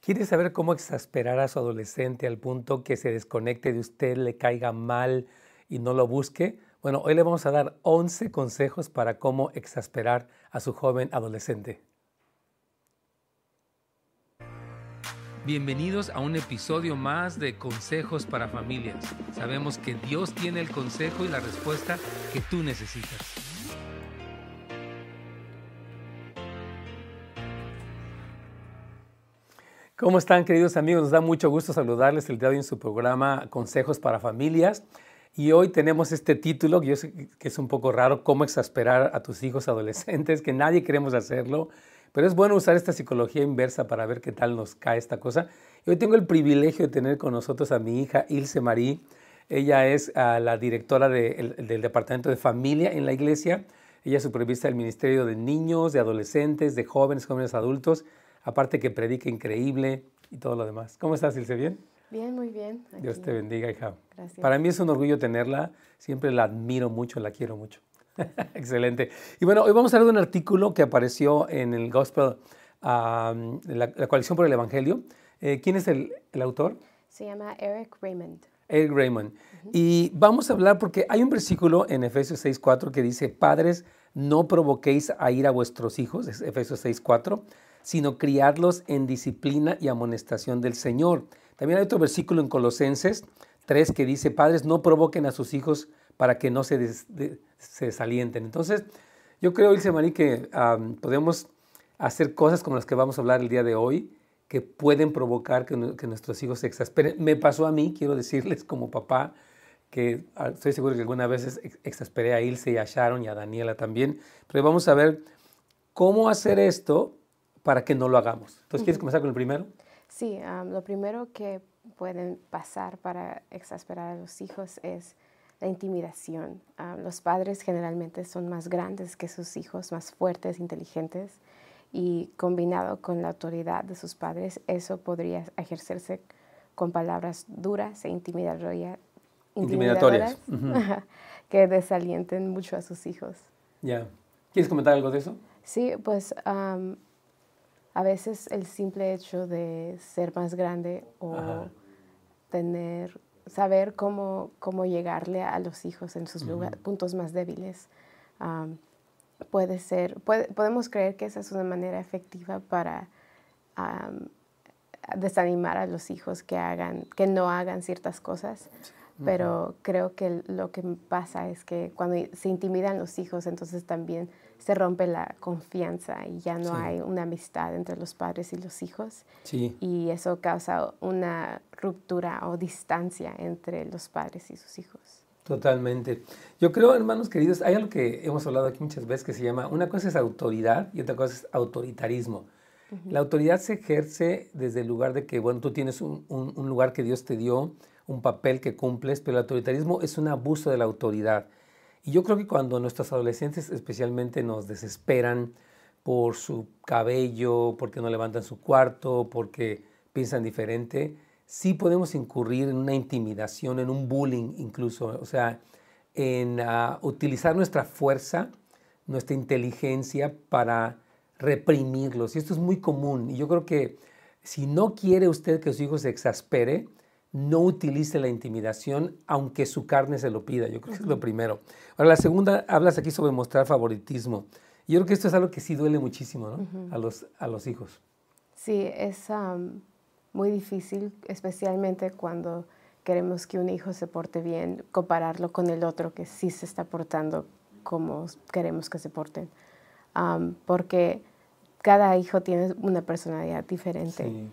¿Quiere saber cómo exasperar a su adolescente al punto que se desconecte de usted, le caiga mal y no lo busque? Bueno, hoy le vamos a dar 11 consejos para cómo exasperar a su joven adolescente. Bienvenidos a un episodio más de Consejos para Familias. Sabemos que Dios tiene el consejo y la respuesta que tú necesitas. ¿Cómo están queridos amigos? Nos da mucho gusto saludarles el día de hoy en su programa Consejos para Familias. Y hoy tenemos este título que es un poco raro, cómo exasperar a tus hijos adolescentes, que nadie queremos hacerlo, pero es bueno usar esta psicología inversa para ver qué tal nos cae esta cosa. Hoy tengo el privilegio de tener con nosotros a mi hija Ilse Marí. Ella es ah, la directora del Departamento de Familia en la iglesia. Ella supervisa el Ministerio de Niños, de Adolescentes, de Jóvenes, Jóvenes Adultos aparte que predica increíble y todo lo demás. ¿Cómo estás, Ilse? ¿Bien? Bien, muy bien. Dios te bendiga, hija. Gracias. Para mí es un orgullo tenerla, siempre la admiro mucho, la quiero mucho. Excelente. Y bueno, hoy vamos a hablar de un artículo que apareció en el Gospel, la, Coalición por el Evangelio. Eh, ¿Quién es el, el, autor? Se llama Eric Raymond. Eric Raymond. Y vamos a hablar porque hay un versículo en Efesios 6.4 que dice, padres, no provoquéis a ir a vuestros hijos, es Efesios 6.4 sino criarlos en disciplina y amonestación del Señor. También hay otro versículo en Colosenses 3 que dice, padres, no provoquen a sus hijos para que no se, se desalienten. Entonces, yo creo, Ilse Marí, que podemos hacer cosas como las que vamos a hablar el día de hoy, que pueden provocar que, nuestros hijos se exasperen. Me pasó a mí, quiero decirles como papá, que ah, estoy seguro que algunas veces exasperé a Ilse y a Sharon y a Daniela también, pero vamos a ver cómo hacer esto para que no lo hagamos. Entonces, ¿quieres comenzar con el primero? Sí, lo primero que pueden pasar para exasperar a los hijos es la intimidación. los padres generalmente son más grandes que sus hijos, más fuertes, inteligentes, y combinado con la autoridad de sus padres, eso podría ejercerse con palabras duras e intimidatorias, intimidatorias que desalienten mucho a sus hijos. Ya. ¿Quieres comentar algo de eso? Sí, pues a veces el simple hecho de ser más grande o tener, saber cómo, cómo llegarle a los hijos en sus puntos más débiles, puede ser, podemos creer que esa es una manera efectiva para desanimar a los hijos que, hagan, que no hagan ciertas cosas. Pero creo que lo que pasa es que cuando se intimidan los hijos, entonces también se rompe la confianza y ya no hay una amistad entre los padres y los hijos. Y eso causa una ruptura o distancia entre los padres y sus hijos. Totalmente. Yo creo, hermanos queridos, hay algo que hemos hablado aquí muchas veces que se llama, una cosa es autoridad y otra cosa es autoritarismo. La autoridad se ejerce desde el lugar de que, bueno, tú tienes un, un lugar que Dios te dio, un papel que cumples, pero el autoritarismo es un abuso de la autoridad. Y yo creo que cuando nuestros adolescentes especialmente nos desesperan por su cabello, porque no levantan su cuarto, porque piensan diferente, sí podemos incurrir en una intimidación, en un bullying incluso, o sea, en ah, utilizar nuestra fuerza, nuestra inteligencia para reprimirlos. Y esto es muy común. Y yo creo que si no quiere usted que su hijo se exaspere, no utilice la intimidación aunque su carne se lo pida. Yo creo que es lo primero. Ahora, la segunda, hablas aquí sobre mostrar favoritismo. Yo creo que esto es algo que sí duele muchísimo ¿no? a, los, a los hijos. Sí, es muy difícil, especialmente cuando queremos que un hijo se porte bien, compararlo con el otro que sí se está portando como queremos que se porten. porque cada hijo tiene una personalidad diferente.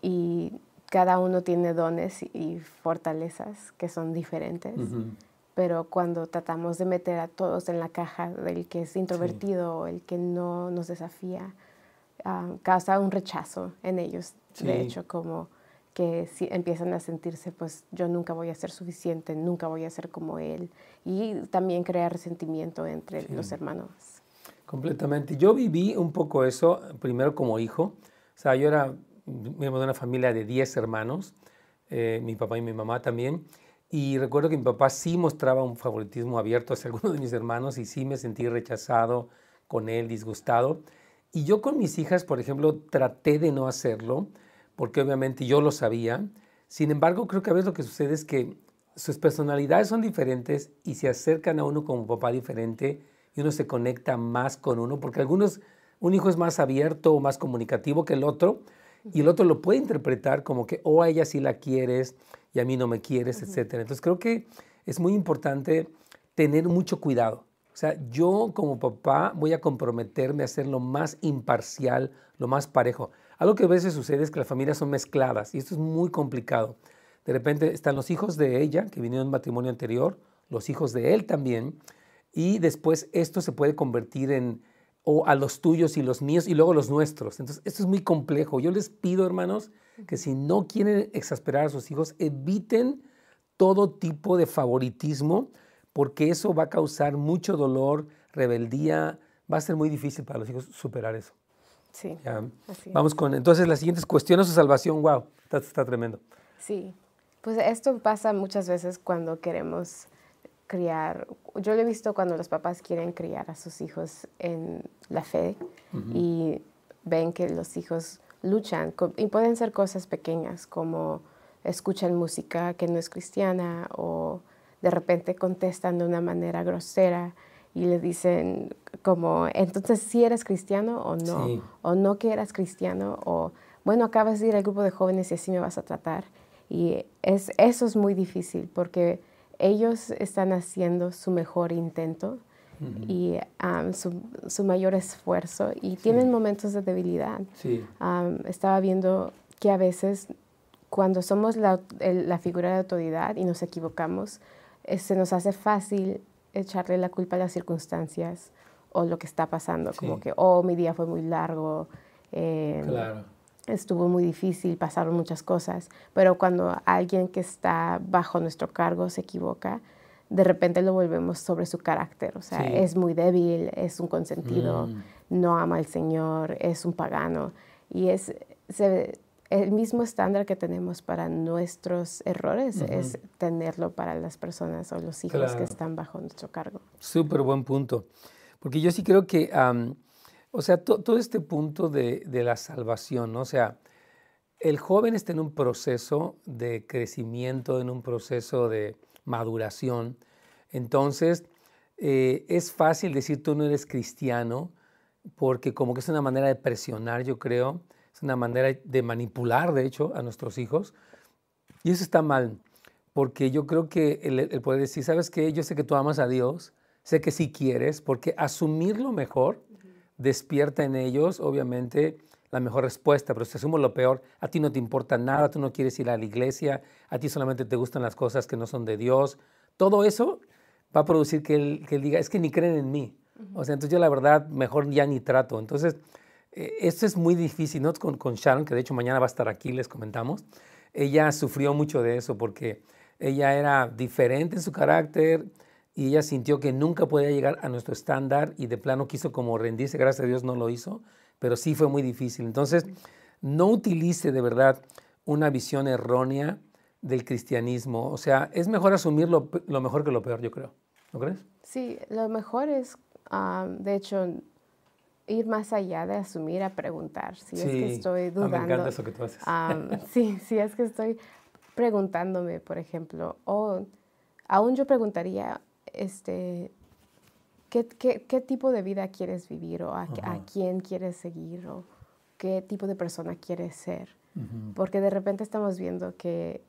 Y cada uno tiene dones y fortalezas que son diferentes, pero cuando tratamos de meter a todos en la caja del que es introvertido o el que no nos desafía, ah, causa un rechazo en ellos, de hecho, como que si empiezan a sentirse, pues yo nunca voy a ser suficiente, nunca voy a ser como él, y también crea resentimiento entre los hermanos. Completamente. Yo viví un poco eso, primero como hijo, o sea, yo era miembro de una familia de 10 hermanos, eh, mi papá y mi mamá también. Y recuerdo que mi papá sí mostraba un favoritismo abierto hacia algunos de mis hermanos y sí me sentí rechazado con él, disgustado. Y yo con mis hijas, por ejemplo, traté de no hacerlo porque obviamente yo lo sabía. Sin embargo, creo que a veces lo que sucede es que sus personalidades son diferentes y se acercan a uno como papá diferente y uno se conecta más con uno, porque algunos, un hijo es más abierto o más comunicativo que el otro, y el otro lo puede interpretar como que, o oh, a ella sí la quieres y a mí no me quieres, etc. Entonces creo que es muy importante tener mucho cuidado. O sea, yo como papá voy a comprometerme a ser lo más imparcial, lo más parejo. Algo que a veces sucede es que las familias son mezcladas y esto es muy complicado. De repente están los hijos de ella, que vinieron de un matrimonio anterior, los hijos de él también, y después esto se puede convertir en o a los tuyos y los míos y luego los nuestros. Entonces, esto es muy complejo. Yo les pido, hermanos, que si no quieren exasperar a sus hijos, eviten todo tipo de favoritismo, porque eso va a causar mucho dolor, rebeldía, va a ser muy difícil para los hijos superar eso. Sí. Vamos con entonces las siguientes cuestiones de salvación. Wow, está, está tremendo. Sí, pues esto pasa muchas veces cuando queremos criar, yo lo he visto cuando los papás quieren criar a sus hijos en la fe y ven que los hijos luchan y pueden ser cosas pequeñas como escuchan música que no es cristiana o de repente contestan de una manera grosera y le dicen como, entonces si eres cristiano o no, o no que eras cristiano o bueno, acabas de ir al grupo de jóvenes y así me vas a tratar. Y es, eso es muy difícil porque ellos están haciendo su mejor intento y su, mayor esfuerzo y tienen momentos de debilidad. estaba viendo que a veces cuando somos la, figura de autoridad y nos equivocamos, eh, se nos hace fácil echarle la culpa a las circunstancias o lo que está pasando, como que, oh, mi día fue muy largo. Eh, claro estuvo muy difícil, pasaron muchas cosas, pero cuando alguien que está bajo nuestro cargo se equivoca, de repente lo volvemos sobre su carácter, o sea, es muy débil, es un consentido, mm. no ama al Señor, es un pagano, y es el mismo estándar que tenemos para nuestros errores es tenerlo para las personas o los hijos que están bajo nuestro cargo. Súper buen punto, porque yo sí creo que... O sea, todo este punto de, la salvación, ¿no? O sea, el joven está en un proceso de crecimiento, en un proceso de maduración. Entonces, eh, es fácil decir tú no eres cristiano, porque como que es una manera de presionar, yo creo, es una manera de manipular, de hecho, a nuestros hijos. Y eso está mal, porque yo creo que el, el poder decir, ¿sabes qué? Yo sé que tú amas a Dios, sé que sí quieres, porque asumir lo mejor despierta en ellos, obviamente, la mejor respuesta, pero si asumo lo peor, a ti no te importa nada, tú no quieres ir a la iglesia, a ti solamente te gustan las cosas que no son de Dios, todo eso va a producir que él, que diga, es que ni creen en mí. O sea, entonces yo la verdad mejor ya ni trato. Entonces, eh, esto es muy difícil, ¿no? Con, con Sharon, que de hecho mañana va a estar aquí, les comentamos. Ella sufrió mucho de eso porque ella era diferente en su carácter, y ella sintió que nunca podía llegar a nuestro estándar y de plano quiso como rendirse, gracias a Dios no lo hizo, pero sí fue muy difícil. Entonces, no utilice de verdad una visión errónea del cristianismo, o sea, es mejor asumir lo, mejor que lo peor, yo creo. ¿No crees? Sí, lo mejor es, de hecho, ir más allá de asumir a preguntar. Si es que estoy dudando. Ah, me encanta eso que tú haces. sí, si es que estoy preguntándome, por ejemplo, o aún yo preguntaría, este, ¿qué, tipo de vida quieres vivir o a, quién quieres seguir o qué tipo de persona quieres ser. Porque de repente estamos viendo que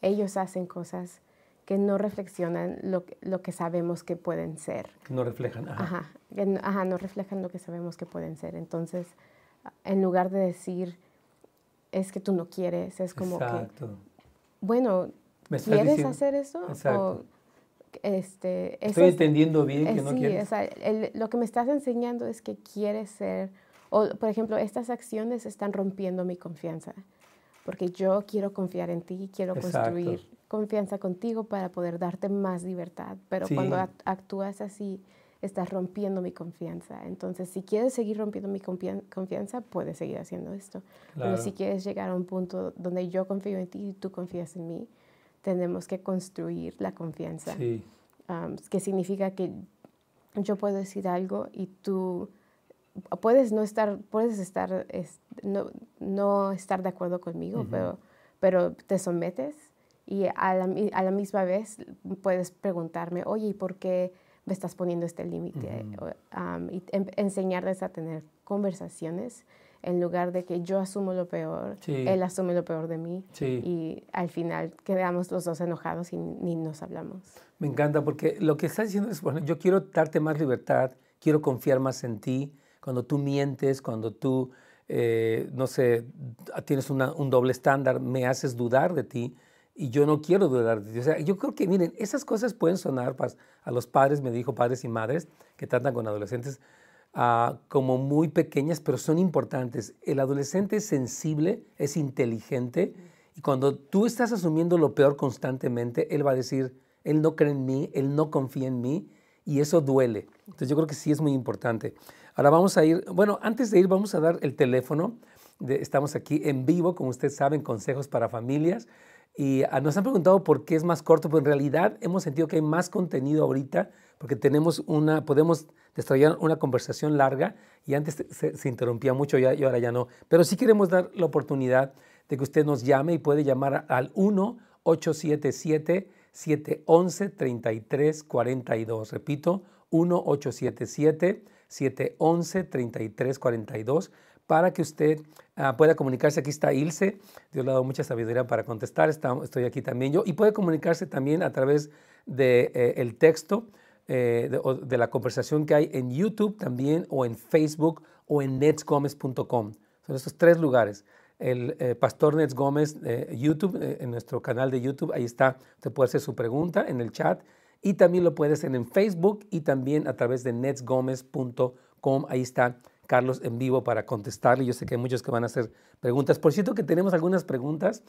ellos hacen cosas que no reflexionan lo, lo, que sabemos que pueden ser. No reflejan. Ajá. Ajá, no reflejan lo que sabemos que pueden ser. Entonces, en lugar de decir, es que tú no quieres, es como Exacto. que, bueno, ¿quieres hacer eso? Exacto. Este, Estoy entendiendo bien que no sí, lo que me estás enseñando es que quieres ser, o por ejemplo, estas acciones están rompiendo mi confianza, porque yo quiero confiar en ti, quiero construir confianza contigo para poder darte más libertad, pero cuando actúas así, estás rompiendo mi confianza. Entonces, si quieres seguir rompiendo mi confianza, puedes seguir haciendo esto. Pero si quieres llegar a un punto donde yo confío en ti y tú confías en mí, tenemos que construir la confianza. Sí. que significa que yo puedo decir algo y tú puedes no estar, puedes estar, no, no, estar de acuerdo conmigo, pero, pero te sometes y a la, a la, misma vez puedes preguntarme, oye, ¿y por qué me estás poniendo este límite? y em, enseñarles a tener conversaciones en lugar de que yo asumo lo peor, él asume lo peor de mí y al final quedamos los dos enojados y ni nos hablamos. Me encanta porque lo que estás diciendo es, bueno, yo quiero darte más libertad, quiero confiar más en ti, cuando tú mientes, cuando tú, eh, no sé, tienes un doble estándar, me haces dudar de ti y yo no quiero dudar de ti. O sea, yo creo que, miren, esas cosas pueden sonar a los padres, me dijo padres y madres que tratan con adolescentes, Ah, como muy pequeñas, pero son importantes. El adolescente es sensible, es inteligente, y cuando tú estás asumiendo lo peor constantemente, él va a decir, él no cree en mí, él no confía en mí, y eso duele. Entonces yo creo que sí es muy importante. Ahora vamos a ir, bueno, antes de ir vamos a dar el teléfono. estamos aquí en vivo, como ustedes saben, consejos para familias. Y ah, nos han preguntado por qué es más corto, pero en realidad hemos sentido que hay más contenido ahorita porque tenemos una, podemos desarrollar una conversación larga y antes se, interrumpía mucho y ahora ya no. Pero sí queremos dar la oportunidad de que usted nos llame y puede llamar al 1-877-711-3342. Repito, 1-877-711-3342 para que usted ah, pueda comunicarse. Aquí está Ilse, Dios le ha dado mucha sabiduría para contestar, estoy aquí también yo, y puede comunicarse también a través del de, eh, texto eh, de, la conversación que hay en YouTube también, o en Facebook, o en netsgomez.com. Son estos tres lugares. El eh, Pastor Nets Gómez, eh, YouTube, en nuestro canal de YouTube, ahí está, usted puede hacer su pregunta en el chat y también lo puede hacer en Facebook y también a través de netsgomez.com. Ahí está Carlos en vivo para contestarle. Yo sé que hay muchos que van a hacer preguntas. Por cierto que tenemos algunas preguntas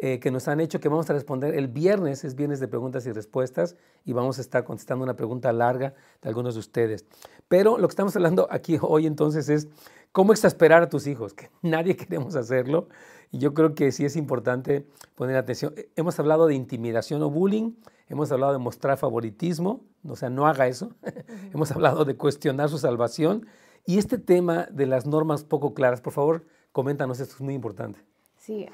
eh, que nos han hecho que vamos a responder el viernes, es viernes de preguntas y respuestas, y vamos a estar contestando una pregunta larga de algunos de ustedes. Pero lo que estamos hablando aquí hoy entonces es cómo exasperar a tus hijos, que nadie queremos hacerlo, y yo creo que sí es importante poner atención. Eh, hemos hablado de intimidación o bullying, hemos hablado de mostrar favoritismo, o sea, no haga eso, hemos hablado de cuestionar su salvación, y este tema de las normas poco claras, por favor, coméntanos, esto es muy importante. Sí,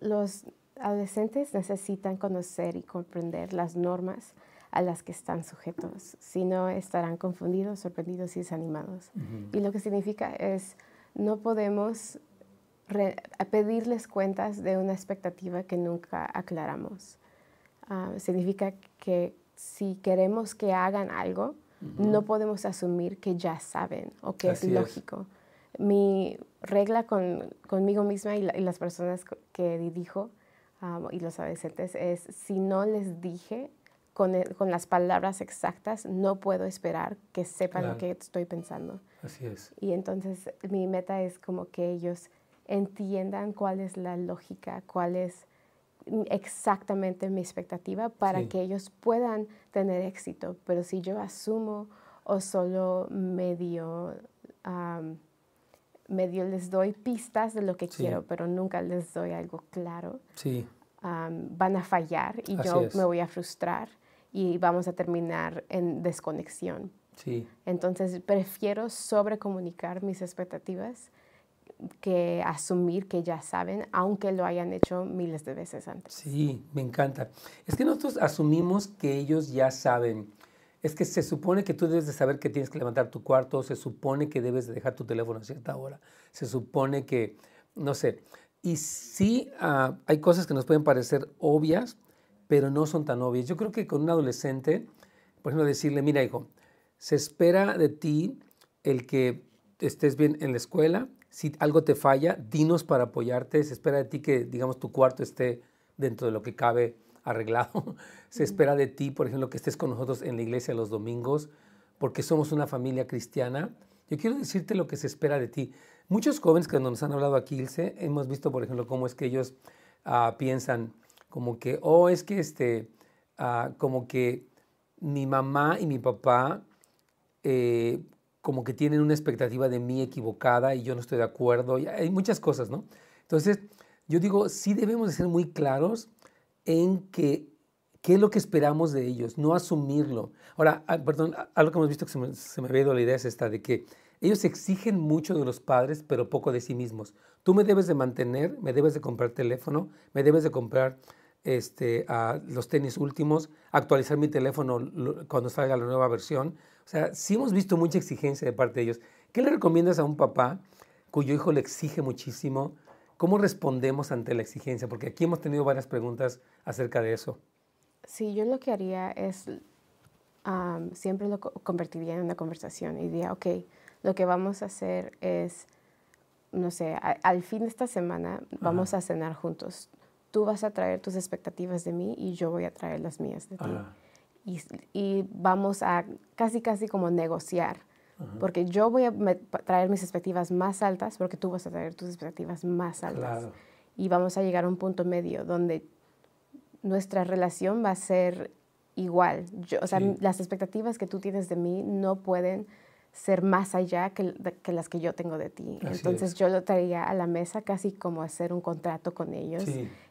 los adolescentes necesitan conocer y comprender las normas a las que están sujetos, si no estarán confundidos, sorprendidos y desanimados. Y lo que significa es, no podemos pedirles cuentas de una expectativa que nunca aclaramos. Ah, significa que si queremos que hagan algo, no podemos asumir que ya saben o que es lógico. Mi regla con, conmigo misma y, las personas que dirijo y los adolescentes es, si no les dije con, e, con, las palabras exactas, no puedo esperar que sepan lo que estoy pensando. Así es. Y entonces mi meta es como que ellos entiendan cuál es la lógica, cuál es exactamente mi expectativa para que ellos puedan tener éxito. Pero si yo asumo o solo medio medio les doy pistas de lo que quiero, pero nunca les doy algo claro. Sí. van a fallar y yo me voy a frustrar y vamos a terminar en desconexión. Sí. Entonces prefiero sobrecomunicar mis expectativas que asumir que ya saben, aunque lo hayan hecho miles de veces antes. Sí, me encanta. Es que nosotros asumimos que ellos ya saben es que se supone que tú debes de saber que tienes que levantar tu cuarto, se supone que debes de dejar tu teléfono a cierta hora, se supone que, no sé, y sí ah, hay cosas que nos pueden parecer obvias, pero no son tan obvias. Yo creo que con un adolescente, por ejemplo, decirle, mira hijo, se espera de ti el que estés bien en la escuela, si algo te falla, dinos para apoyarte, se espera de ti que, digamos, tu cuarto esté dentro de lo que cabe arreglado. Se espera de ti, por ejemplo, que estés con nosotros en la iglesia los domingos, porque somos una familia cristiana. Yo quiero decirte lo que se espera de ti. Muchos jóvenes que nos han hablado aquí, Ilse, hemos visto, por ejemplo, cómo es que ellos ah, piensan como que, oh, es que este, ah, como que mi mamá y mi papá eh, como que tienen una expectativa de mí equivocada y yo no estoy de acuerdo. Y hay muchas cosas, ¿no? Entonces, yo digo, sí debemos de ser muy claros en que qué es lo que esperamos de ellos, no asumirlo. Ahora, ah, perdón, algo que hemos visto que se me, se me ido la idea es esta, de que ellos exigen mucho de los padres, pero poco de sí mismos. Tú me debes de mantener, me debes de comprar teléfono, me debes de comprar este, los tenis últimos, actualizar mi teléfono cuando salga la nueva versión. O sea, sí hemos visto mucha exigencia de parte de ellos. ¿Qué le recomiendas a un papá cuyo hijo le exige muchísimo? ¿Cómo respondemos ante la exigencia? Porque aquí hemos tenido varias preguntas acerca de eso. Sí, yo lo que haría es, siempre lo convertiría en una conversación y diría, ok, lo que vamos a hacer es, no sé, al fin de esta semana vamos a cenar juntos. Tú vas a traer tus expectativas de mí y yo voy a traer las mías de ti. Y, y, vamos a casi, casi como negociar. Porque yo voy a traer mis expectativas más altas porque tú vas a traer tus expectativas más altas. Y vamos a llegar a un punto medio donde nuestra relación va a ser igual. Yo, o sea, las expectativas que tú tienes de mí no pueden ser más allá que, las que yo tengo de ti. Entonces yo lo traía a la mesa casi como hacer un contrato con ellos,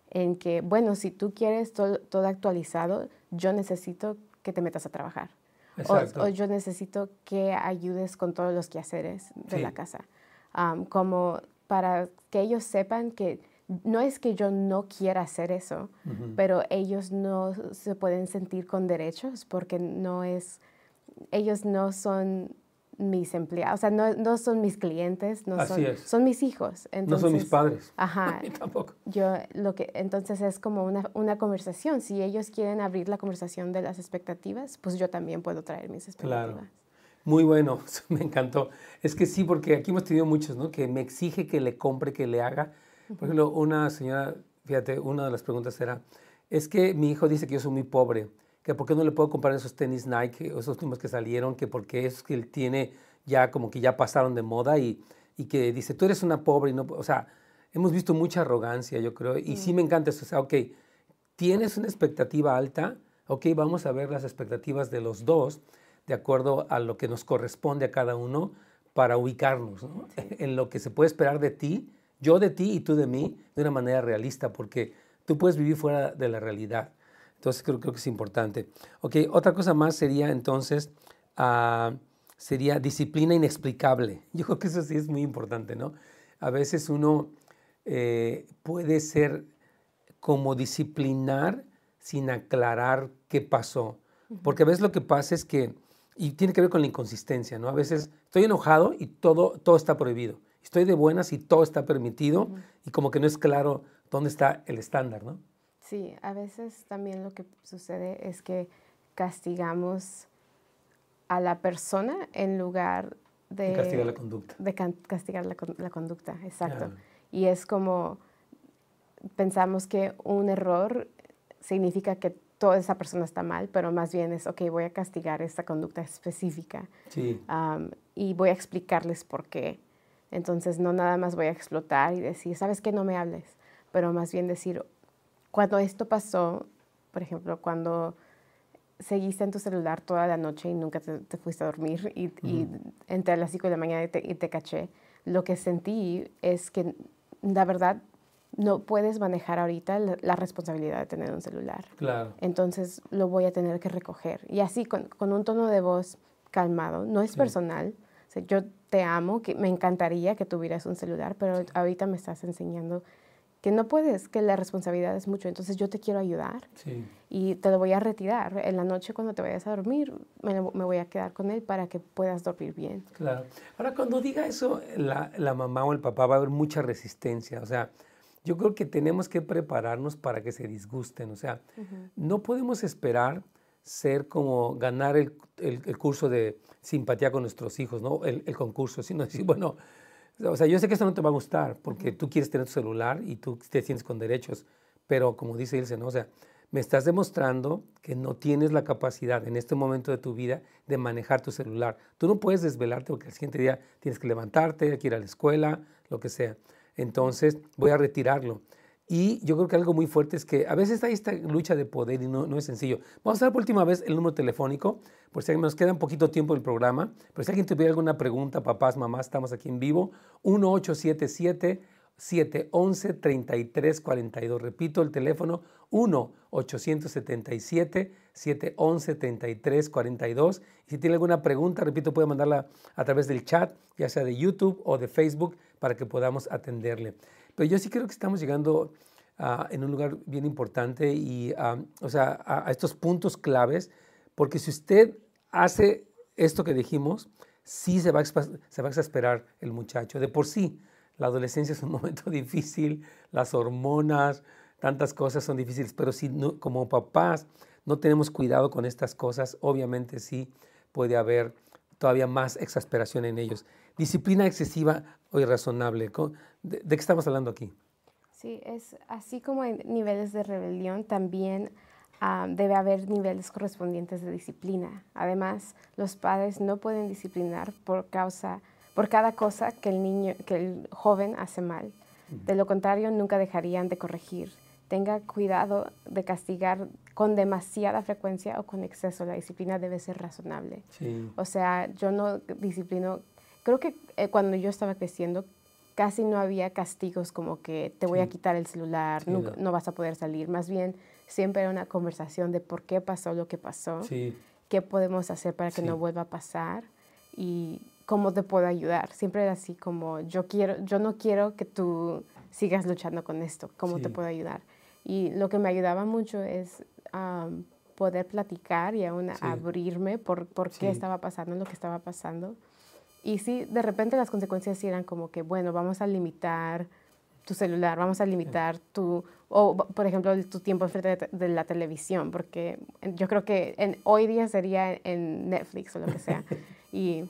en que, bueno, si tú quieres todo, actualizado, yo necesito que te metas a trabajar. O, yo necesito que ayudes con todos los quehaceres de la casa. como para que ellos sepan que no es que yo no quiera hacer eso, pero ellos no se pueden sentir con derechos porque no es, ellos no son mis empleados, o sea, no, no son mis clientes, no son, son mis hijos. no son mis padres. Ajá. tampoco. Yo lo que, entonces es como una, una, conversación. Si ellos quieren abrir la conversación de las expectativas, pues yo también puedo traer mis expectativas. Claro. Muy bueno, me encantó. Es que sí, porque aquí hemos tenido muchos, ¿no? Que me exige que le compre, que le haga. Por ejemplo, una señora, fíjate, una de las preguntas era, es que mi hijo dice que yo soy muy pobre que por qué no le puedo comprar esos tenis Nike, esos últimos que salieron, que porque es que él tiene ya como que ya pasaron de moda y, y que dice, tú eres una pobre y no, o sea, hemos visto mucha arrogancia, yo creo, y sí me encanta eso, o sea, ok, tienes una expectativa alta, ok, vamos a ver las expectativas de los dos de acuerdo a lo que nos corresponde a cada uno para ubicarnos ¿no? en lo que se puede esperar de ti, yo de ti y tú de mí, de una manera realista, porque tú puedes vivir fuera de la realidad. Entonces creo, creo que es importante. Ok, otra cosa más sería entonces, uh, sería disciplina inexplicable. Yo creo que eso sí es muy importante, ¿no? A veces uno eh, puede ser como disciplinar sin aclarar qué pasó. Porque a veces lo que pasa es que, y tiene que ver con la inconsistencia, ¿no? A veces estoy enojado y todo, todo está prohibido. Estoy de buenas y todo está permitido y como que no es claro dónde está el estándar, ¿no? Sí, a veces también lo que sucede es que castigamos a la persona en lugar de... castigar la conducta. De castigar la, conducta, exacto. Y es como pensamos que un error significa que toda esa persona está mal, pero más bien es, ok, voy a castigar esta conducta específica sí. y voy a explicarles por qué. Entonces, no nada más voy a explotar y decir, ¿sabes qué? No me hables, pero más bien decir, cuando esto pasó, por ejemplo, cuando seguiste en tu celular toda la noche y nunca te, fuiste a dormir y, entré a las 5 de la mañana y te, caché, lo que sentí es que la verdad no puedes manejar ahorita la, responsabilidad de tener un celular. Claro. Entonces lo voy a tener que recoger. Y así, con, un tono de voz calmado, no es personal. yo te amo, que me encantaría que tuvieras un celular, pero ahorita me estás enseñando que no puedes, que la responsabilidad es mucho, entonces yo te quiero ayudar y te lo voy a retirar. En la noche cuando te vayas a dormir, me, voy a quedar con él para que puedas dormir bien. Claro. Ahora, cuando diga eso, la, la, mamá o el papá va a haber mucha resistencia. O sea, yo creo que tenemos que prepararnos para que se disgusten. O sea, no podemos esperar ser como ganar el, el, curso de simpatía con nuestros hijos, ¿no? El, el concurso, sino decir, bueno, o sea, yo sé que esto no te va a gustar porque tú quieres tener tu celular y tú te sientes con derechos, pero como dice Ilse, ¿no? O sea, me estás demostrando que no tienes la capacidad en este momento de tu vida de manejar tu celular. Tú no puedes desvelarte porque el siguiente día tienes que levantarte, hay que ir a la escuela, lo que sea. Entonces, voy a retirarlo. Y yo creo que algo muy fuerte es que a veces hay esta lucha de poder y no, no es sencillo. Vamos a dar por última vez el número telefónico, por si nos queda un poquito tiempo del programa. Pero si alguien tuviera alguna pregunta, papás, mamás, estamos aquí en vivo. 1877-711-3342. Repito el teléfono, 1-877. 711-3342. Y si tiene alguna pregunta, repito, puede mandarla a través del chat, ya sea de YouTube o de Facebook, para que podamos atenderle. Pero yo sí creo que estamos llegando ah, en un lugar bien importante y, ah, o sea, a, estos puntos claves, porque si usted hace esto que dijimos, sí se va, a, se va a exasperar el muchacho. De por sí, la adolescencia es un momento difícil, las hormonas, tantas cosas son difíciles, pero si no, como papás no tenemos cuidado con estas cosas, obviamente sí puede haber todavía más exasperación en ellos. Disciplina excesiva o irrazonable. ¿De, qué estamos hablando aquí? Sí, es así como hay niveles de rebelión, también ah, debe haber niveles correspondientes de disciplina. Además, los padres no pueden disciplinar por causa, por cada cosa que el niño, que el joven hace mal. De lo contrario, nunca dejarían de corregir tenga cuidado de castigar con demasiada frecuencia o con exceso. La disciplina debe ser razonable. O sea, yo no disciplino, creo que eh, cuando yo estaba creciendo casi no había castigos como que te voy a quitar el celular, no. vas a poder salir. Más bien, siempre era una conversación de por qué pasó lo que pasó, qué podemos hacer para que no vuelva a pasar y cómo te puedo ayudar. Siempre era así como yo quiero, yo no quiero que tú sigas luchando con esto, cómo te puedo ayudar. Y lo que me ayudaba mucho es poder platicar y aún abrirme por, por qué estaba pasando lo que estaba pasando. Y sí, de repente las consecuencias eran como que, bueno, vamos a limitar tu celular, vamos a limitar tu, o por ejemplo, tu tiempo frente de, la televisión, porque yo creo que en, hoy día sería en Netflix o lo que sea. y,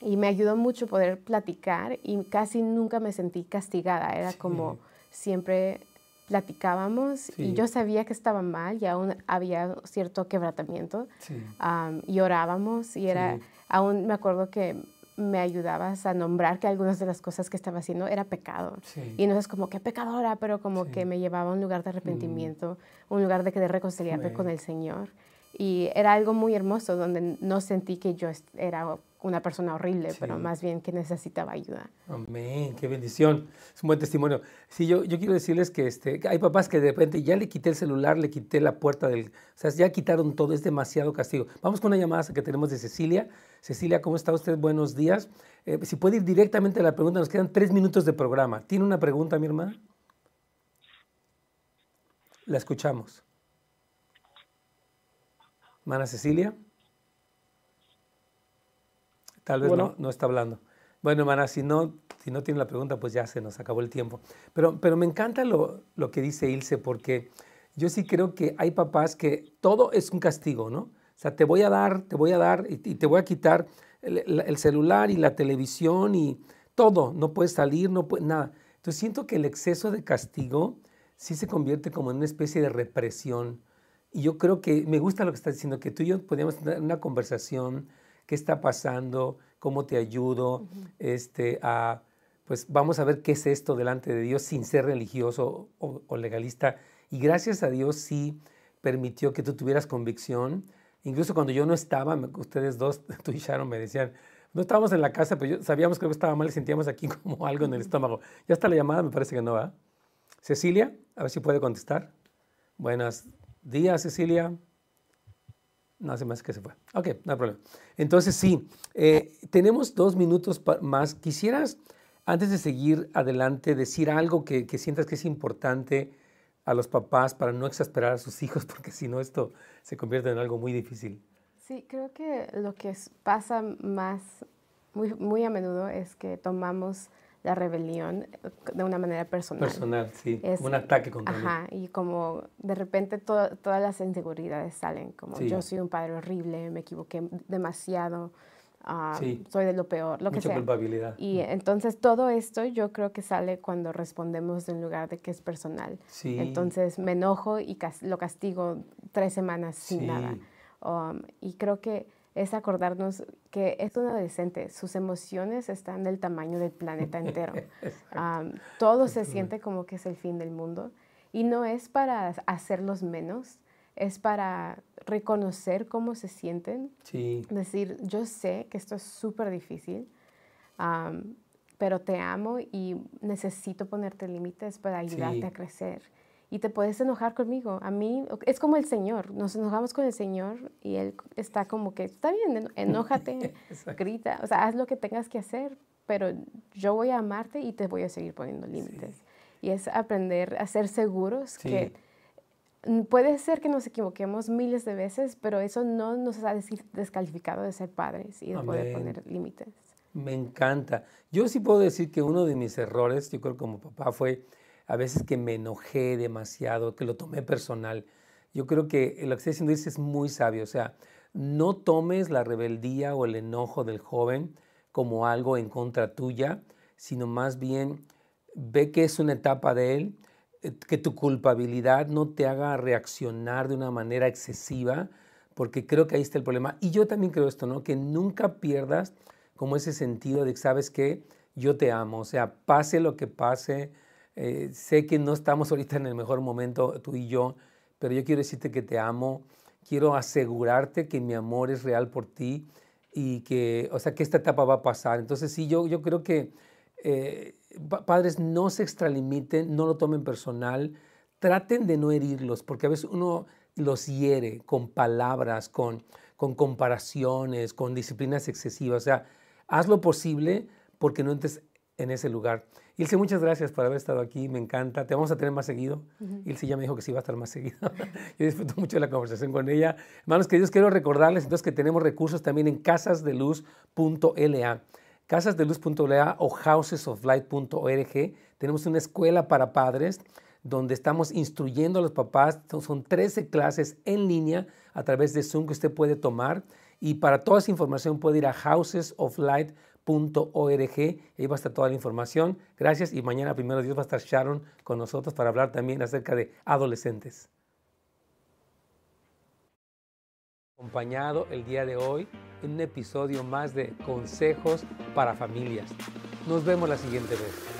y, me ayudó mucho poder platicar y casi nunca me sentí castigada, era como siempre platicábamos y yo sabía que estaba mal y aún había cierto quebrantamiento y orábamos y era, aún me acuerdo que me ayudabas a nombrar que algunas de las cosas que estaba haciendo era pecado. Y no es como que pecadora, pero como que me llevaba a un lugar de arrepentimiento, mm. un lugar de, de reconciliarme con el Señor. Y era algo muy hermoso donde no sentí que yo era una persona horrible, pero más bien que necesitaba ayuda. Amén, qué bendición. Es un buen testimonio. Sí, yo, yo quiero decirles que este, hay papás que de repente ya le quité el celular, le quité la puerta del... O sea, ya quitaron todo, es demasiado castigo. Vamos con una llamada que tenemos de Cecilia. Cecilia, ¿cómo está usted? Buenos días. Eh, si puede ir directamente a la pregunta, nos quedan tres minutos de programa. ¿Tiene una pregunta, mi hermana? La escuchamos. Hermana Cecilia. Tal vez no, no, está hablando. Bueno, hermana, si no, si no tiene la pregunta, pues ya se nos acabó el tiempo. Pero, pero me encanta lo, lo que dice Ilse, porque yo sí creo que hay papás que todo es un castigo, ¿no? O sea, te voy a dar, te voy a dar y, te voy a quitar el, celular y la televisión y todo. No puedes salir, no puedes, nada. Entonces siento que el exceso de castigo sí se convierte como en una especie de represión. Y yo creo que me gusta lo que estás diciendo, que tú y yo podríamos tener una conversación qué está pasando, cómo te ayudo, este, a, pues vamos a ver qué es esto delante de Dios sin ser religioso o, legalista. Y gracias a Dios sí permitió que tú tuvieras convicción. Incluso cuando yo no estaba, ustedes dos, tú y Sharon, me decían, no estábamos en la casa, pero yo, sabíamos que algo estaba mal y sentíamos aquí como algo en el estómago. Ya está la llamada, me parece que no va. Cecilia, a ver si puede contestar. Buenos días, Cecilia. No hace más que se fue. Ok, no hay problema. Entonces, sí, eh, tenemos dos minutos más. ¿Quisieras, antes de seguir adelante, decir algo que, sientas que es importante a los papás para no exasperar a sus hijos? Porque si no, esto se convierte en algo muy difícil. Sí, creo que lo que pasa más, muy a menudo, es que tomamos la rebelión eh, de una manera personal. Personal, sí, un ataque contra Ajá, y como de repente todas las inseguridades salen, como yo soy un padre horrible, me equivoqué demasiado, ah, soy de lo peor, lo Mucha que sea. culpabilidad. Y entonces todo esto yo creo que sale cuando respondemos en lugar de que es personal. Sí. Entonces me enojo y lo castigo tres semanas sin nada. Um, y creo que es acordarnos que es un adolescente, sus emociones están del tamaño del planeta entero. todo se siente como que es el fin del mundo y no es para hacerlos menos, es para reconocer cómo se sienten. Sí. Decir, yo sé que esto es súper difícil, pero te amo y necesito ponerte límites para ayudarte a crecer. Y te puedes enojar conmigo. A mí es como el Señor, nos enojamos con el Señor y Él está como que, está bien, enójate, grita, o sea, haz lo que tengas que hacer, pero yo voy a amarte y te voy a seguir poniendo límites. Y es aprender a ser seguros que puede ser que nos equivoquemos miles de veces, pero eso no nos ha descalificado de ser padres y de poder poner límites. Me encanta. Yo sí puedo decir que uno de mis errores, yo creo como papá, fue a veces que me enojé demasiado, que lo tomé personal. Yo creo que lo que está diciendo es muy sabio, o sea, no tomes la rebeldía o el enojo del joven como algo en contra tuya, sino más bien ve que es una etapa de él, eh, que tu culpabilidad no te haga reaccionar de una manera excesiva, porque creo que ahí está el problema. Y yo también creo esto, ¿no? Que nunca pierdas como ese sentido de que sabes que yo te amo, o sea, pase lo que pase, eh, sé que no estamos ahorita en el mejor momento tú y yo, pero yo quiero decirte que te amo, quiero asegurarte que mi amor es real por ti y que, o sea, que esta etapa va a pasar. Entonces, sí, yo, yo creo que eh, padres no se extralimiten, no lo tomen personal, traten de no herirlos, porque a veces uno los hiere con palabras, con, con comparaciones, con disciplinas excesivas. O sea, haz lo posible porque no entres en ese lugar. Ilse, muchas gracias por haber estado aquí, me encanta. Te vamos a tener más seguido. Ilse ya me dijo que sí va a estar más seguido. Yo disfruto mucho de la conversación con ella. Hermanos queridos, quiero recordarles entonces que tenemos recursos también en casasdeluz.la. Casasdeluz.la o housesoflight.org. Tenemos una escuela para padres donde estamos instruyendo a los papás. Son 13 clases en línea a través de Zoom que usted puede tomar. Y para toda esa información puede ir a housesoflight.org .org. Ahí va a estar toda la información. Gracias y mañana, primero Dios, va a estar Sharon con nosotros para hablar también acerca de adolescentes. Acompañado el día de hoy en un episodio más de Consejos para Familias. Nos vemos la siguiente vez.